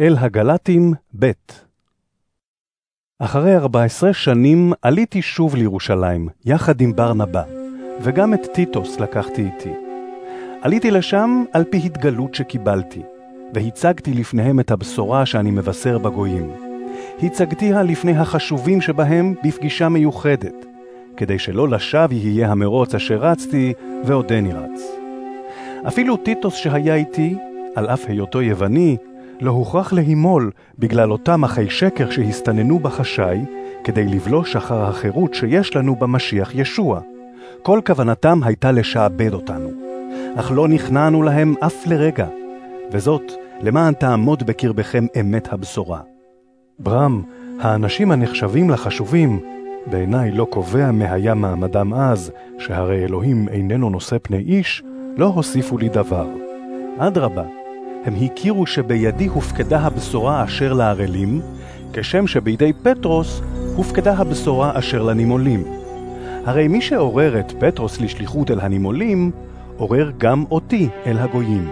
אל הגלטים ב' אחרי 14 שנים עליתי שוב לירושלים, יחד עם ברנבה, וגם את טיטוס לקחתי איתי. עליתי לשם על פי התגלות שקיבלתי, והצגתי לפניהם את הבשורה שאני מבשר בגויים. הצגתיה לפני החשובים שבהם בפגישה מיוחדת, כדי שלא לשווא יהיה המרוץ אשר רצתי ועודני רץ. אפילו טיטוס שהיה איתי, על אף היותו יווני, לא הוכרח להימול בגלל אותם אחי שקר שהסתננו בחשאי, כדי לבלוש אחר החירות שיש לנו במשיח ישוע. כל כוונתם הייתה לשעבד אותנו, אך לא נכנענו להם אף לרגע, וזאת למען תעמוד בקרבכם אמת הבשורה. ברם, האנשים הנחשבים לחשובים, בעיניי לא קובע היה מעמדם אז, שהרי אלוהים איננו נושא פני איש, לא הוסיפו לי דבר. אדרבה, הם הכירו שבידי הופקדה הבשורה אשר לערלים, כשם שבידי פטרוס הופקדה הבשורה אשר לנימולים. הרי מי שעורר את פטרוס לשליחות אל הנימולים, עורר גם אותי אל הגויים.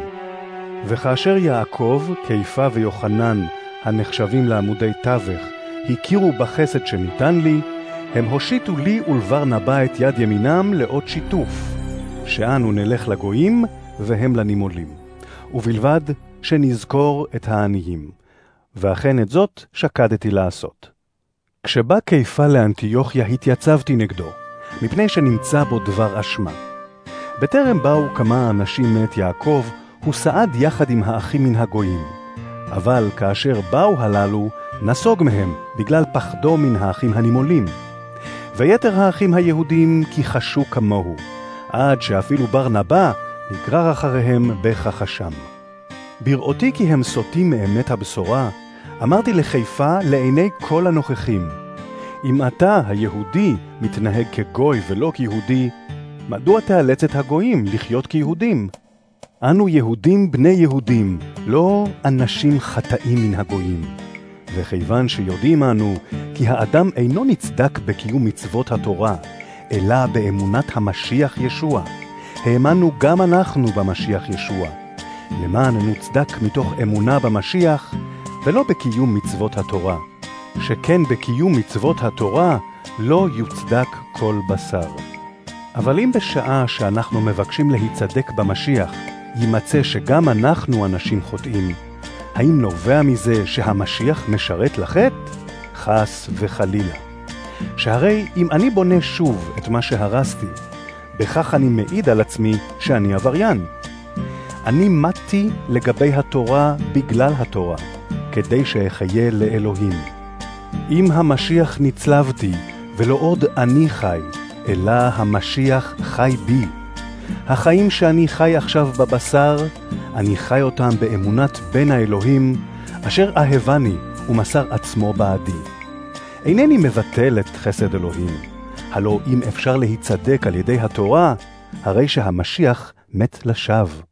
וכאשר יעקב, קיפה ויוחנן, הנחשבים לעמודי תווך, הכירו בחסד שניתן לי, הם הושיטו לי ולברנבה את יד ימינם לאות שיתוף, שאנו נלך לגויים והם לנימולים. ובלבד שנזכור את העניים. ואכן את זאת שקדתי לעשות. כשבא קיפה לאנטיוכיה התייצבתי נגדו, מפני שנמצא בו דבר אשמה. בטרם באו כמה אנשים מאת יעקב, הוא סעד יחד עם האחים מן הגויים. אבל כאשר באו הללו, נסוג מהם, בגלל פחדו מן האחים הנימולים. ויתר האחים היהודים כיחשו כמוהו, עד שאפילו ברנבה נגרר אחריהם בכחשם. בראותי כי הם סוטים מאמת הבשורה, אמרתי לחיפה לעיני כל הנוכחים, אם אתה, היהודי, מתנהג כגוי ולא כיהודי, מדוע תאלץ את הגויים לחיות כיהודים? אנו יהודים בני יהודים, לא אנשים חטאים מן הגויים. וכיוון שיודעים אנו כי האדם אינו נצדק בקיום מצוות התורה, אלא באמונת המשיח ישוע, האמנו גם אנחנו במשיח ישוע, למען נוצדק מתוך אמונה במשיח, ולא בקיום מצוות התורה, שכן בקיום מצוות התורה לא יוצדק כל בשר. אבל אם בשעה שאנחנו מבקשים להיצדק במשיח, יימצא שגם אנחנו אנשים חוטאים, האם נובע מזה שהמשיח משרת לחטא? חס וחלילה. שהרי אם אני בונה שוב את מה שהרסתי, בכך אני מעיד על עצמי שאני עבריין. אני מתי לגבי התורה בגלל התורה, כדי שאחיה לאלוהים. אם המשיח נצלבתי, ולא עוד אני חי, אלא המשיח חי בי. החיים שאני חי עכשיו בבשר, אני חי אותם באמונת בן האלוהים, אשר אהבני ומסר עצמו בעדי. אינני מבטל את חסד אלוהים, הלא אם אפשר להיצדק על ידי התורה, הרי שהמשיח מת לשווא.